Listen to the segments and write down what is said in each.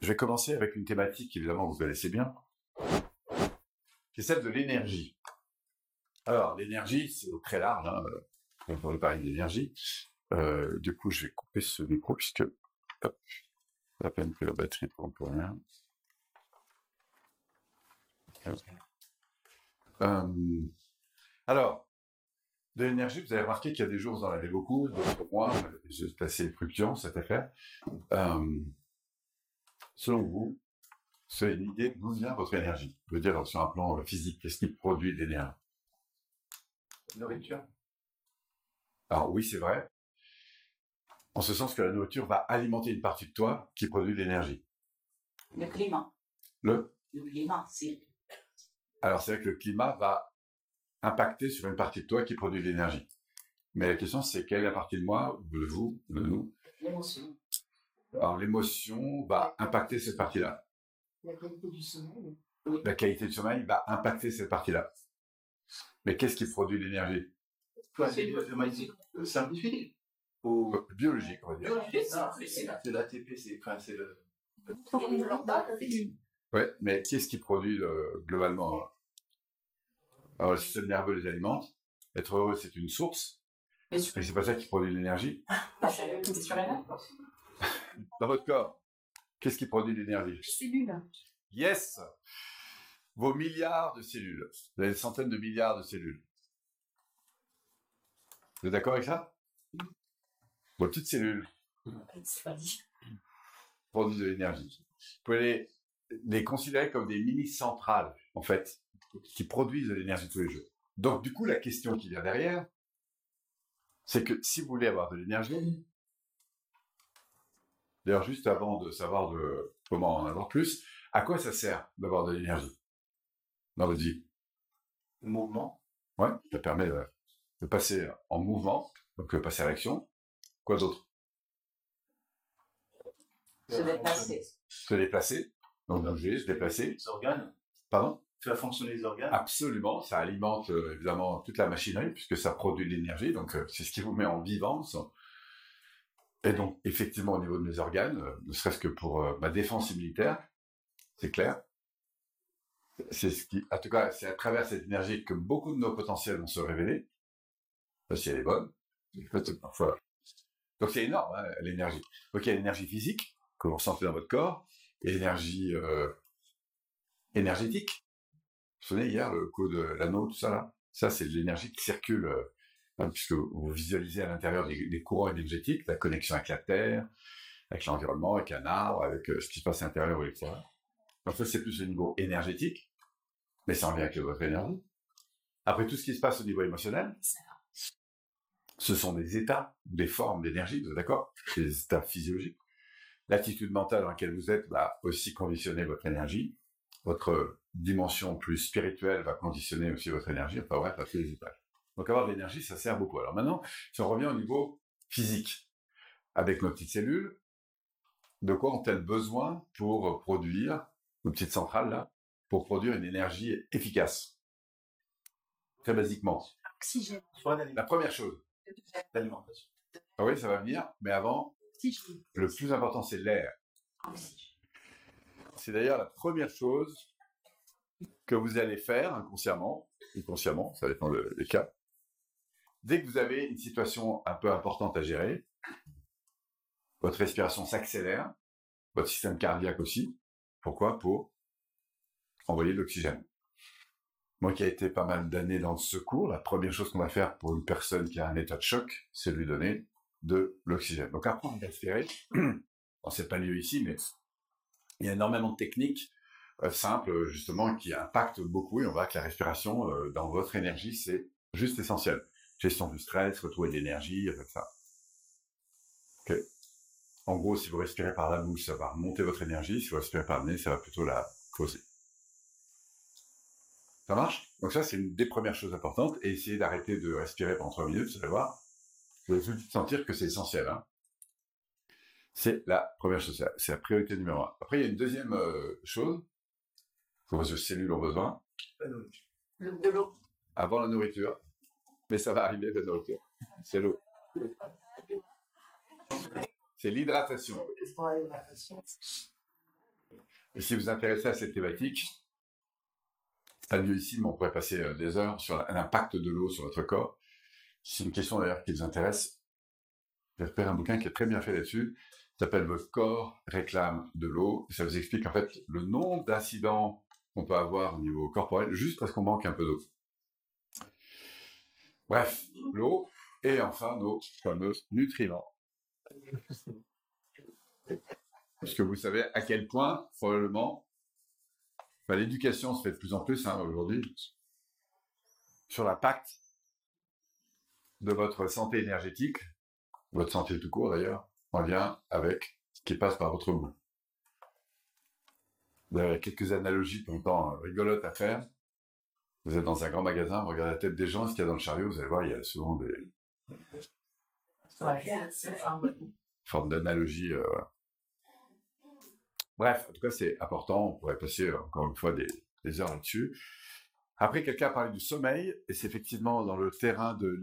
Je vais commencer avec une thématique évidemment vous connaissez bien, qui est celle de l'énergie. Alors, l'énergie, c'est très large, hein, on peut parler d'énergie. Euh, du coup, je vais couper ce micro puisque, hop, la peine que la batterie pour rien. Euh, alors, de l'énergie, vous avez remarqué qu'il y a des jours où vous en avez beaucoup, d'autres moins, c'est assez fluctuant cette affaire. Euh, selon vous, c'est une idée d'où vient votre énergie Je veux dire, sur un plan physique, qu'est-ce qui produit de l'énergie Nourriture? Alors oui, c'est vrai. En ce sens que la nourriture va alimenter une partie de toi qui produit de l'énergie. Le climat. Le Le climat, c'est. Alors c'est vrai que le climat va impacter sur une partie de toi qui produit de l'énergie. Mais la question c'est quelle est la partie de moi, de vous, de nous? L'émotion. Alors l'émotion va impacter cette partie-là. La qualité du sommeil. La qualité du sommeil va impacter cette partie-là. Mais qu'est-ce qui produit l'énergie? Toi, c'est de manière simplifiée. Au Euh, Biologique, on va dire. c'est l'ATP, c'est enfin, c'est le. Ouais, mais qu'est-ce qui produit euh, globalement? Alors le système nerveux les alimente. Être heureux, c'est une source. Mais c'est pas ça qui produit l'énergie. c'est sur la nappe. Dans votre corps, qu'est-ce qui produit de l'énergie? Cellule. Yes Vos milliards de cellules. Vous avez des centaines de milliards de cellules. Vous êtes d'accord avec ça? Vos petites cellules produisent de l'énergie. Vous pouvez les, les considérer comme des mini-centrales, en fait, qui produisent de l'énergie tous les jours. Donc, du coup, la question qui vient derrière, c'est que si vous voulez avoir de l'énergie, d'ailleurs, juste avant de savoir de comment en avoir plus, à quoi ça sert d'avoir de l'énergie? Dans votre vie mouvement. Ouais, ça permet de, de passer en mouvement, donc de passer à l'action. Quoi d'autre? Se déplacer. Se déplacer, donc bouger, se déplacer. Les organes. Pardon? Faire fonctionner les organes. Absolument, ça alimente euh, évidemment toute la machinerie puisque ça produit de l'énergie, donc euh, c'est ce qui vous met en vivance. Et donc effectivement au niveau de mes organes, euh, ne serait-ce que pour euh, ma défense militaire, c'est clair. C'est ce qui, en tout cas, c'est à travers cette énergie que beaucoup de nos potentiels vont se révéler, si elle est bonne. Donc c'est énorme hein, l'énergie. Donc il y a l'énergie physique que vous ressentez dans votre corps, et l'énergie euh, énergétique. Vous vous souvenez hier le coup de l'anneau, tout ça là? Ça, c'est l'énergie qui circule, puisque vous visualisez à l'intérieur des, courants énergétiques, la connexion avec la Terre, avec l'environnement, avec un arbre, avec euh, ce qui se passe à l'intérieur ou à l'extérieur. Donc ça, c'est plus au niveau énergétique, mais ça en vient avec votre énergie. Après, tout ce qui se passe au niveau émotionnel, ce sont des états, des formes d'énergie, vous êtes d'accord? Des états physiologiques. L'attitude mentale dans laquelle vous êtes va aussi conditionner votre énergie. Votre dimension plus spirituelle va conditionner aussi votre énergie. Enfin bref, à tous les étages. Donc avoir de l'énergie, ça sert beaucoup. Alors maintenant, si on revient au niveau physique, avec nos petites cellules, de quoi ont-elles besoin pour produire, nos petites centrales là, pour produire une énergie efficace? Très basiquement. Oxygène. La première chose, l'alimentation. ah oui, ça va venir, mais avant, Oxygène. le plus important, c'est l'air. Oxygène. C'est d'ailleurs la première chose que vous allez faire inconsciemment, ou consciemment, ça dépend le- des cas. Dès que vous avez une situation un peu importante à gérer, votre respiration s'accélère, votre système cardiaque aussi. Pourquoi? Pour envoyer de l'oxygène. Moi qui ai été pas mal d'années dans le secours, la première chose qu'on va faire pour une personne qui a un état de choc, c'est lui donner de l'oxygène. Donc apprendre à respirer, bon, c'est pas lieu ici, mais il y a énormément de techniques euh, simples, justement, qui impactent beaucoup, et on voit que la respiration, euh, dans votre énergie, c'est juste essentiel. Gestion du stress, retrouver de l'énergie, avec ça. Ok. En gros, si vous respirez par la bouche, ça va remonter votre énergie, si vous respirez par le nez, ça va plutôt la poser. Ça marche? Donc ça, c'est une des premières choses importantes, et essayez d'arrêter de respirer pendant trois minutes, vous allez voir, vous allez tout de suite sentir que c'est essentiel. Hein. C'est la première chose, c'est la- priorité numéro un. Après, il y a une deuxième euh, chose que vos cellules ont besoin, La nourriture. Le- De l'eau. avant la nourriture, mais ça va arriver la nourriture, c'est l'eau. C'est l'hydratation. Et si vous intéressez à cette thématique, c'est pas lieu ici, mais on pourrait passer euh, des heures sur l'impact de l'eau sur votre corps. C'est une question d'ailleurs qui vous intéresse. J'ai repéré un bouquin qui est très bien fait là-dessus. Ça s'appelle Votre corps réclame de l'eau. Ça vous explique en fait le nombre d'incidents qu'on peut avoir au niveau corporel juste parce qu'on manque un peu d'eau. Bref, l'eau et enfin nos fameux nutriments. Parce que vous savez à quel point, probablement, bah, l'éducation se fait de plus en plus hein, aujourd'hui sur l'impact de votre santé énergétique, votre santé tout court d'ailleurs, en lien avec ce qui passe par votre goût. Vous avez quelques analogies de temps rigolotes à faire. Vous êtes dans un grand magasin, vous regardez la tête des gens, ce qu'il y a dans le chariot, vous allez voir, il y a souvent des formes d'analogie. Euh, Bref, en tout cas, c'est important. On pourrait passer encore une fois des, des heures là-dessus. Après, quelqu'un a parlé du sommeil, et c'est effectivement dans le terrain de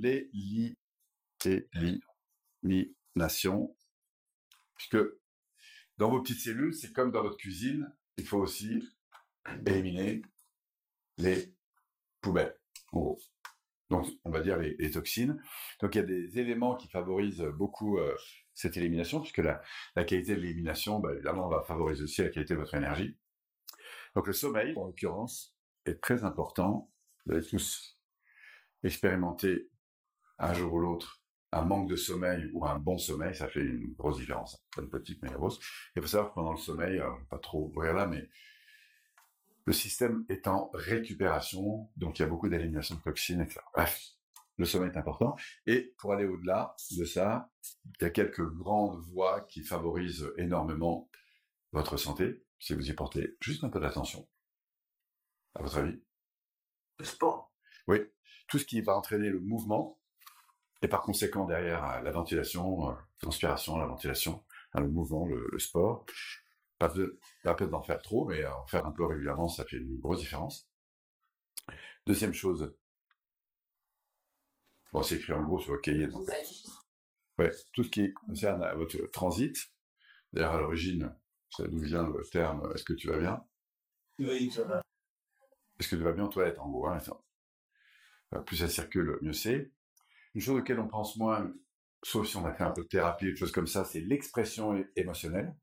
l'élimination, puisque dans vos petites cellules, c'est comme dans votre cuisine, il faut aussi éliminer les gros. Donc, on va dire les, toxines. Donc, il y a des éléments qui favorisent beaucoup euh, cette élimination, puisque la, qualité de l'élimination, bah, évidemment, va favoriser aussi la qualité de votre énergie. Donc, le sommeil, en l'occurrence, est très important. Vous allez tous expérimenter un jour ou l'autre un manque de sommeil ou un bon sommeil, ça fait une grosse différence. Pas une petite, mais une grosse. Il faut savoir que pendant le sommeil, pas trop ouvrir là, mais le système est en récupération, donc il y a beaucoup d'élimination de toxines, etc. Bref, le sommeil est important. Et pour aller au-delà de ça, il y a quelques grandes voies qui favorisent énormément votre santé, si vous y portez juste un peu d'attention. À votre avis? Le sport. Oui, tout ce qui va entraîner le mouvement, et par conséquent derrière la ventilation, euh, transpiration, la ventilation, hein, le mouvement, le, le sport. Pas de, pas la peine d'en faire trop, mais en faire un peu régulièrement, ça fait une grosse différence. Deuxième chose, bon, c'est écrit en gros sur le cahier. donc, Ouais, tout ce qui concerne votre transit. D'ailleurs, à l'origine, ça d'où vient le terme est-ce que tu vas bien? Oui, ça va. Est-ce que tu vas bien aux toilettes, en gros hein. Euh, Plus ça circule, mieux c'est. Une chose auquel on pense moins, sauf si on a fait un peu de thérapie, des choses comme ça, c'est l'expression émotionnelle.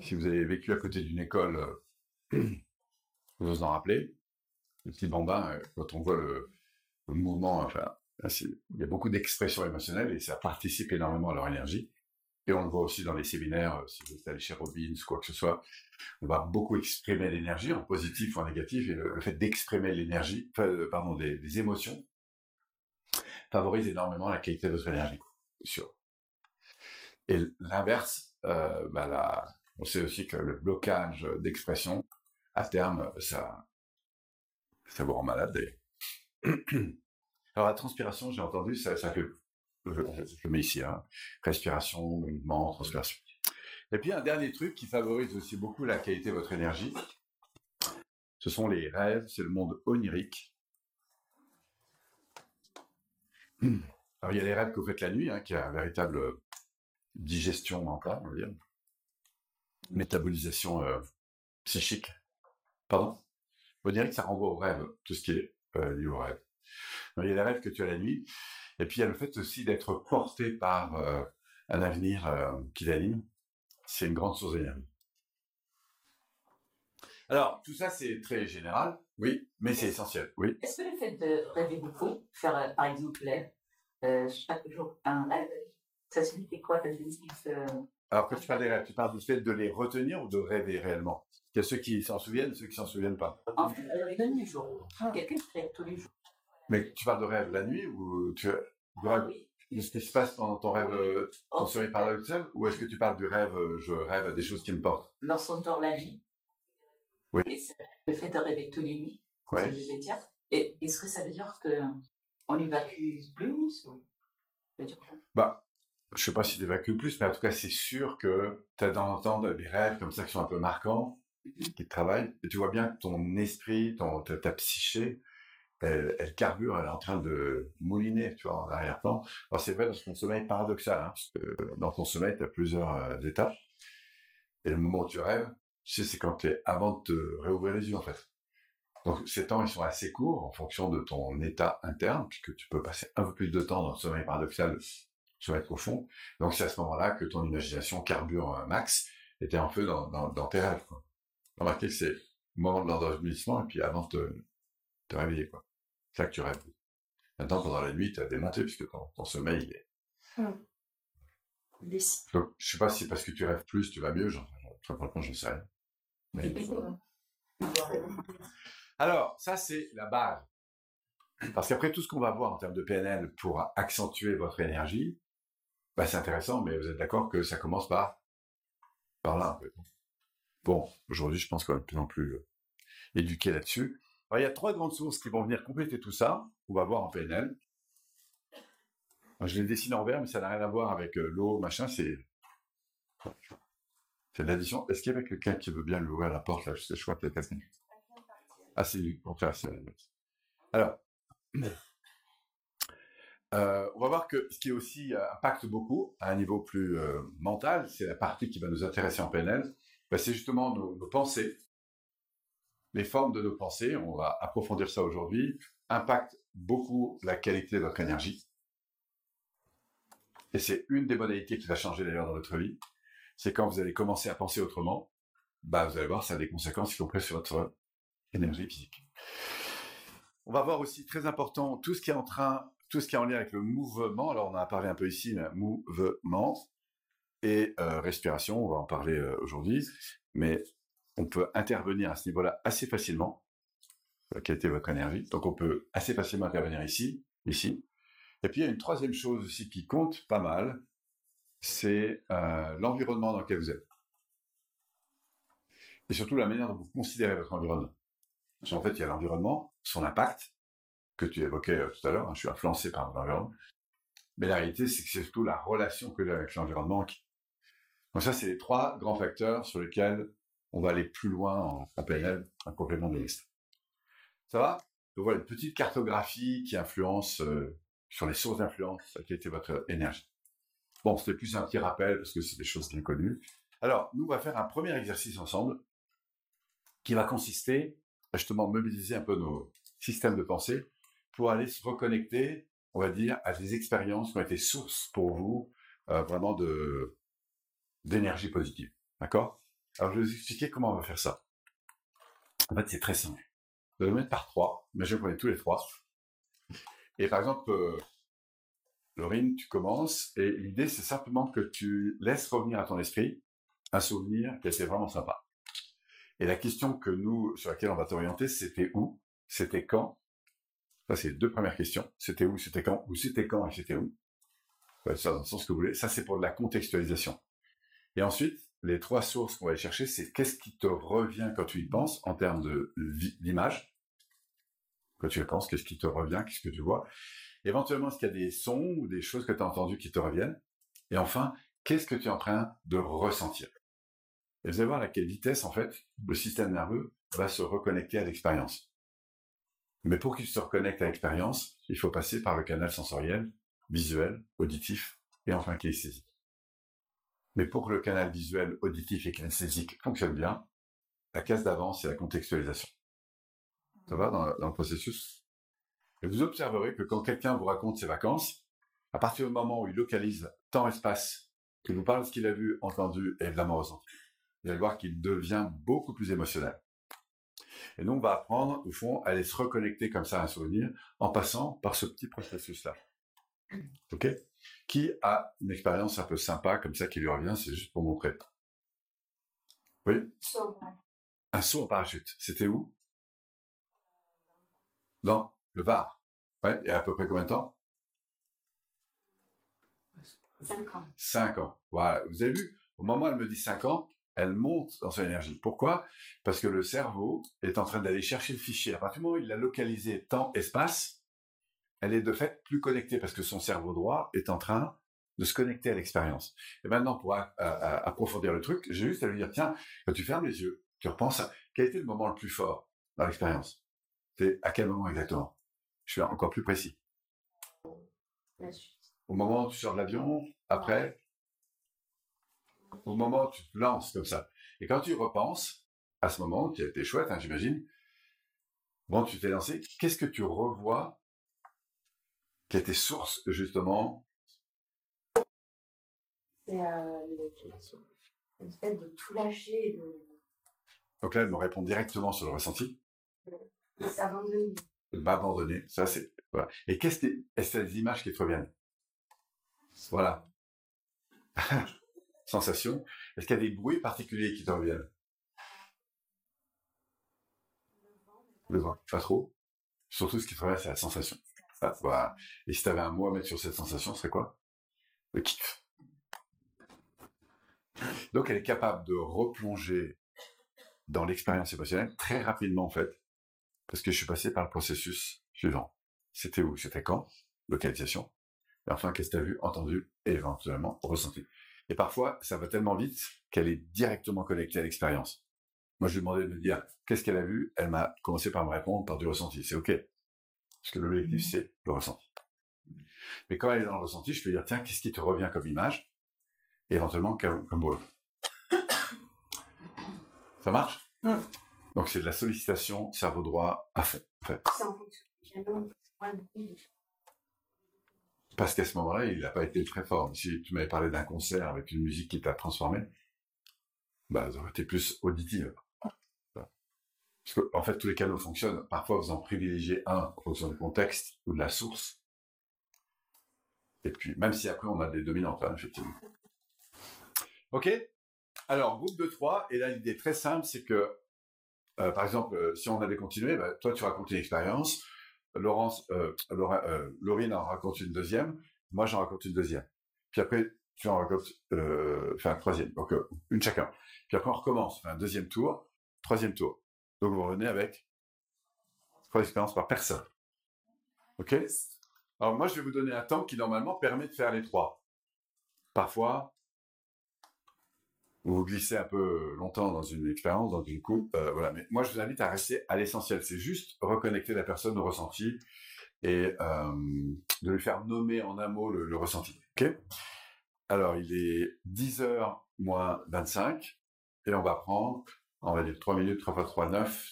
Si vous avez vécu à côté d'une école, euh, vous vous en rappelez, les petits bambins, euh, quand on voit le, le mouvement, enfin, il y a beaucoup d'expression émotionnelle et ça participe énormément à leur énergie. Et on le voit aussi dans les séminaires, euh, si vous êtes allé chez Robbins, quoi que ce soit, on va beaucoup exprimer l'énergie en positif ou en négatif, et le, le fait d'exprimer l'énergie, pardon, des, émotions, favorise énormément la qualité de votre énergie. Et l'inverse, bah, la- on sait aussi que le blocage d'expression, à terme, ça, ça vous rend malade. Alors la transpiration, j'ai entendu, ça, ça fait, je, je- mets ici, hein, respiration, mouvement, transpiration. Et puis un dernier truc qui favorise aussi beaucoup la qualité de votre énergie, ce sont les rêves, c'est le monde onirique. Alors il y a les rêves que vous faites la nuit, hein, qui a une véritable digestion mentale, on va dire, métabolisation euh, psychique. Pardon? Onirique, ça renvoie aux rêves, tout ce qui est euh, lié rêves. Alors, il y a les rêves que tu as la nuit, et puis il y a le fait aussi d'être porté par euh, un avenir euh, qui t'anime. C'est une grande source d'énergie. Alors, tout ça, c'est très général, oui, mais c'est essentiel, oui. Est-ce que le fait de rêver beaucoup, faire par exemple chaque jour un rêve, ça signifie quoi Ça signifie Alors, quand tu parles des rêves, tu parles du fait de les retenir ou de rêver réellement? Il y a ceux qui s'en souviennent, ceux qui s'en souviennent pas. en fait, euh, tous les jours Quelqu'un qui rêve tous les jours. Mais tu parles de rêve la nuit ou tu Ah rêve oui. de ce qui se passe pendant ton rêve, euh, ton sommeil paradoxal Ou est-ce que tu parles du rêve, euh, je rêve à des choses qui me portent? Lorsqu'on dort la nuit. Oui. Et le fait de rêver tous les nuits, Ouais. dire. Et est-ce que ça veut dire qu'on évacue plus ou ça veut dire quoi? Bah, je sais pas si tu évacues plus, mais en tout cas, c'est sûr que tu as dans temps des rêves comme ça qui sont un peu marquants, qui te travaillent, et tu vois bien que ton esprit, ta, ta psyché elle, elle carbure, elle est en train de mouliner, tu vois, en arrière-plan. Alors c'est vrai dans ton sommeil paradoxal, hein, parce que dans ton sommeil, tu as plusieurs euh, étapes. Et le moment où tu rêves, tu sais, c'est quand tu es avant de te réouvrir les yeux, en fait. Donc ces temps, ils sont assez courts en fonction de ton état interne, puisque tu peux passer un peu plus de temps dans le sommeil paradoxal, sommeil profond. Donc c'est à ce moment-là que ton imagination carbure un max, et t'es en feu dans, dans, dans tes rêves, quoi. Remarquez que c'est le moment de l'endormissement, et puis avant de te, te réveiller, quoi. C'est là que tu rêves. Maintenant, pendant la nuit, tu as démonté, puisque ton, ton sommeil, il est... Décis. Donc, je sais pas si parce que tu rêves plus, tu vas mieux, j'en, très franchement, je ne sais rien. Mais- Alors, ça, c'est la base. Parce qu'après, tout ce qu'on va voir en termes de PNL pour accentuer votre énergie, bah, c'est intéressant, mais vous êtes d'accord que ça commence par, par là. Bon, aujourd'hui, je pense qu'on est de plus en plus euh, éduqué là-dessus. Il y a trois grandes sources qui vont venir compléter tout ça. On va voir en PNL. Je les dessine en vert, mais ça n'a rien à voir avec euh, l'eau, machin, c'est, c'est l'addition. Est-ce qu'il y avait quelqu'un qui veut bien lui ouvrir la porte, là? Je sais, je crois quelqu'un. Ah, c'est l'inverse. Alors, euh, on va voir que ce qui aussi euh, impacte beaucoup à un niveau plus euh, mental, c'est la partie qui va nous intéresser en PNL, ben, c'est justement nos, pensées. Les formes de nos pensées, on va approfondir ça aujourd'hui, impactent beaucoup la qualité de votre énergie. Et c'est une des modalités qui va changer d'ailleurs dans votre vie. C'est quand vous allez commencer à penser autrement, bah, vous allez voir, ça a des conséquences, compris sur votre énergie physique. On va voir aussi très important tout ce qui est en train, tout ce qui est en lien avec le mouvement. Alors on en a parlé un peu ici, mouvement et euh, respiration. On va en parler euh, aujourd'hui, mais on peut intervenir à ce niveau-là assez facilement. Qualité de votre énergie? Donc on peut assez facilement intervenir ici, ici. Et puis il y a une troisième chose aussi qui compte pas mal, c'est euh, l'environnement dans lequel vous êtes. Et surtout la manière dont vous considérez votre environnement. Parce qu'en fait, il y a l'environnement, son impact, que tu évoquais euh, tout à l'heure, hein, je suis influencé par l'environnement. Mais la réalité, c'est que c'est surtout la relation que j'ai avec l'environnement qui... Donc ça, c'est les trois grands facteurs sur lesquels on va aller plus loin en, PNL, un complément de liste. Ça va? Donc voilà une petite cartographie qui influence euh, sur les sources d'influence, qualité de votre énergie. Bon, c'était plus un petit rappel parce que c'est des choses bien connues. Alors, nous, on va faire un premier exercice ensemble qui va consister à justement mobiliser un peu nos systèmes de pensée pour aller se reconnecter, on va dire, à des expériences qui ont été source pour vous euh, vraiment de d'énergie positive. D'accord? Alors, je vais vous expliquer comment on va faire ça. En fait, c'est très simple. Vous allez le mettre par trois. Imagine qu'on est tous les trois. Et par exemple, euh, Laurine, tu commences, et l'idée, c'est simplement que tu laisses revenir à ton esprit un souvenir qui était vraiment sympa. Et la question que nous, sur laquelle on va t'orienter, c'était où, c'était quand? Ça, c'est les deux premières questions. C'était où, c'était quand, ou c'était quand et c'était où. Ouais, ça, dans que vous voulez. C'est pour la contextualisation. Et ensuite, les trois sources qu'on va aller chercher, c'est qu'est-ce qui te revient quand tu y penses en termes de d'image? Quand tu y penses, qu'est-ce qui te revient, qu'est-ce que tu vois? Éventuellement, est-ce qu'il y a des sons ou des choses que tu as entendues qui te reviennent? Et enfin, qu'est-ce que tu es en train de ressentir? Et vous allez voir à quelle vitesse, en fait, le système nerveux va se reconnecter à l'expérience. Mais pour qu'il se reconnecte à l'expérience, il faut passer par le canal sensoriel, visuel, auditif et enfin kinesthésique. Mais pour que le canal visuel, auditif et kinesthésique fonctionne bien, la case d'avant, c'est la contextualisation. Ça va dans, le processus? Et vous observerez que quand quelqu'un vous raconte ses vacances, à partir du moment où il localise temps-espace, qu'il vous parle de ce qu'il a vu, entendu et évidemment ressenti, vous allez voir qu'il devient beaucoup plus émotionnel. Et nous, on va apprendre, au fond, à aller se reconnecter comme ça à un souvenir en passant par ce petit processus-là. OK? Qui a une expérience un peu sympa comme ça qui lui revient, c'est juste pour montrer. Oui? Un saut en parachute. C'était où? Dans le Var. Ouais, et à peu près combien de temps? Cinq ans. 5 ans. Voilà, vous avez vu, au moment où elle me dit 5 ans, elle monte dans son énergie. Pourquoi? Parce que le cerveau est en train d'aller chercher le fichier. À partir du moment où il l'a localisé temps-espace, elle est de fait plus connectée parce que son cerveau droit est en train de se connecter à l'expérience. Et maintenant, pour a- a- a- approfondir le truc, j'ai juste à lui dire, tiens, quand tu fermes les yeux, tu repenses à quel était le moment le plus fort dans l'expérience C'est à quel moment exactement? Je suis encore plus précis. Au moment où tu sors de l'avion, après, au moment où tu te lances comme ça. Et quand tu repenses, à ce moment, qui a été chouette, hein, j'imagine, bon, tu t'es lancé, qu'est-ce que tu revois qui a été source, justement, C'est euh, le, fait de tout lâcher de, donc là, elle me répond directement sur le ressenti, de s'abandonner. m'abandonner, ça c'est, voilà. Et qu'est-ce que, est-ce des images qui te reviennent? Voilà. Sensation. Est-ce qu'il y a des bruits particuliers qui te reviennent Le vent, pas trop. Surtout, ce qui te c'est la sensation. Ah. Et si tu avais un mot à mettre sur cette sensation, ce serait quoi? Le kiff. Donc, elle est capable de replonger dans l'expérience émotionnelle très rapidement, en fait, parce que je suis passé par le processus suivant. C'était où? C'était quand? Localisation. Et enfin, qu'est-ce que tu as vu, entendu et éventuellement ressenti. Et parfois, ça va tellement vite qu'elle est directement connectée à l'expérience. Moi, je lui ai demandé de me dire qu'est-ce qu'elle a vu? Elle m'a commencé par me répondre par du ressenti. C'est OK. Parce que l'objectif, c'est le ressenti. Mais quand elle est dans le ressenti, je peux dire, tiens, qu'est-ce qui te revient comme image? Et éventuellement, comme, comme mot. Ça marche? Donc, c'est de la sollicitation cerveau droit à fond. en fait. C'est en fonction du piano. Ouais, oui. Parce qu'à ce moment-là, il n'a pas été très fort. Si tu m'avais parlé d'un concert avec une musique qui t'a transformé, bah, ça aurait été plus auditive. Parce que, en fait, tous les canaux fonctionnent. Parfois, vous en privilégiez un en fonction du contexte ou de la source. Et puis, même si après, on a des dominantes, hein, effectivement. OK Alors, groupe de trois. Et là, l'idée très simple, c'est que, euh, par exemple, euh, si on avait continué, bah, toi, tu racontes une expérience. Laurence, euh, euh, Laurine en raconte une deuxième. Moi, j'en raconte une deuxième. Puis après, tu en racontes, euh, troisième. Donc, euh, une chacun. Puis après, on recommence. Un deuxième tour, troisième tour. Donc, vous revenez avec trois expériences par personne. OK? Alors, moi, je vais vous donner un temps qui, normalement, permet de faire les trois. Parfois, vous vous glissez un peu longtemps dans une expérience, dans une coupe, euh, voilà. Mais moi, je vous invite à rester à l'essentiel. C'est juste reconnecter la personne au ressenti et euh, de lui faire nommer en un mot le, le ressenti. OK? Alors, il est 10h moins 25 et on va prendre, on va dire 3 minutes, 3 x 3, 9.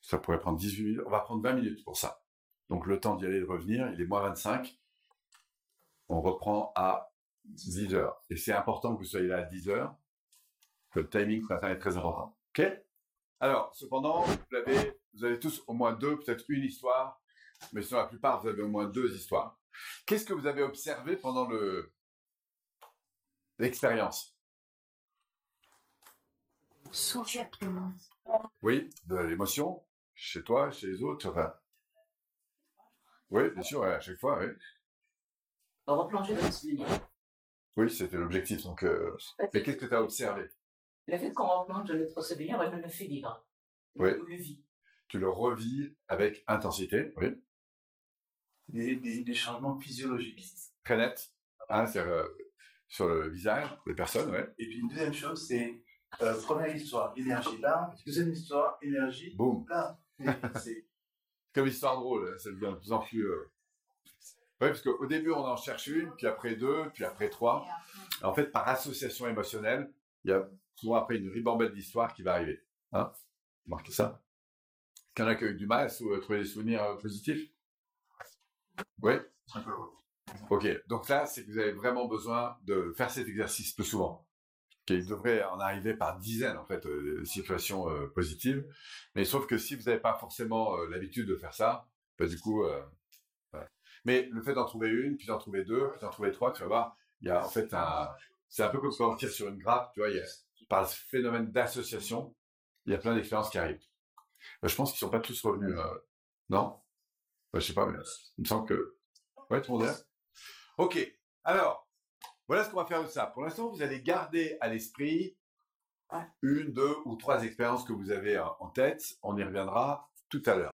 Ça pourrait prendre 18 minutes. On va prendre 20 minutes pour ça. Donc, le temps d'y aller et de revenir, il est moins 25. On reprend à 10 heures. Et c'est important que vous soyez là à 10 heures, que le timing ce matin est très important. OK? Alors, cependant, vous avez, vous avez tous au moins deux, peut-être une histoire, mais sur la plupart, vous avez au moins deux histoires. Qu'est-ce que vous avez observé pendant le l'expérience? Oui, de l'émotion, chez toi, chez les autres, enfin. Oui, bien sûr, à chaque fois, oui. Replonger dans le souvenir. Oui, c'était l'objectif. Donc, euh, mais qu'est-ce que tu as observé? Le fait qu'on dans notre souvenir, je le fais vivre. Oui. Le vis. Tu le revis avec intensité, oui, Des, des, des changements physiologiques. très net, hein, c'est euh, sur le visage des personnes, ouais. Et puis une deuxième chose, c'est euh, première histoire, énergie là. Deuxième histoire, énergie Boum. là. C'est Comme histoire drôle, hein, ça devient de plus en plus. Euh... Oui, parce qu'au début, on en cherche une, puis après deux, puis après trois. En fait, par association émotionnelle, il y a souvent après une ribambelle d'histoires qui va arriver. Hein? Marquez ça. Qu'il y en a qui ont eu du mal à sou- trouver des souvenirs euh, positifs? Oui. Ok, donc là, c'est que vous avez vraiment besoin de faire cet exercice plus souvent. Il devrait en arriver par dizaines, en fait, euh, de situations euh, positives. Mais sauf que si vous n'avez pas forcément euh, l'habitude de faire ça, bah, du coup, euh. Mais le fait d'en trouver une, puis d'en trouver deux, puis d'en trouver trois, tu vas voir, il y a en fait un... C'est un peu comme quand on tire sur une grappe, tu vois, par ce phénomène d'association, il y a plein d'expériences qui arrivent. Bah, je pense qu'ils sont pas tous revenus, euh, non? Bah, Je sais pas, mais il me semble que... Ouais, tout le monde est Ok, alors, voilà ce qu'on va faire de ça. Pour l'instant, vous allez garder à l'esprit une, deux ou trois expériences que vous avez euh, en tête. On y reviendra tout à l'heure.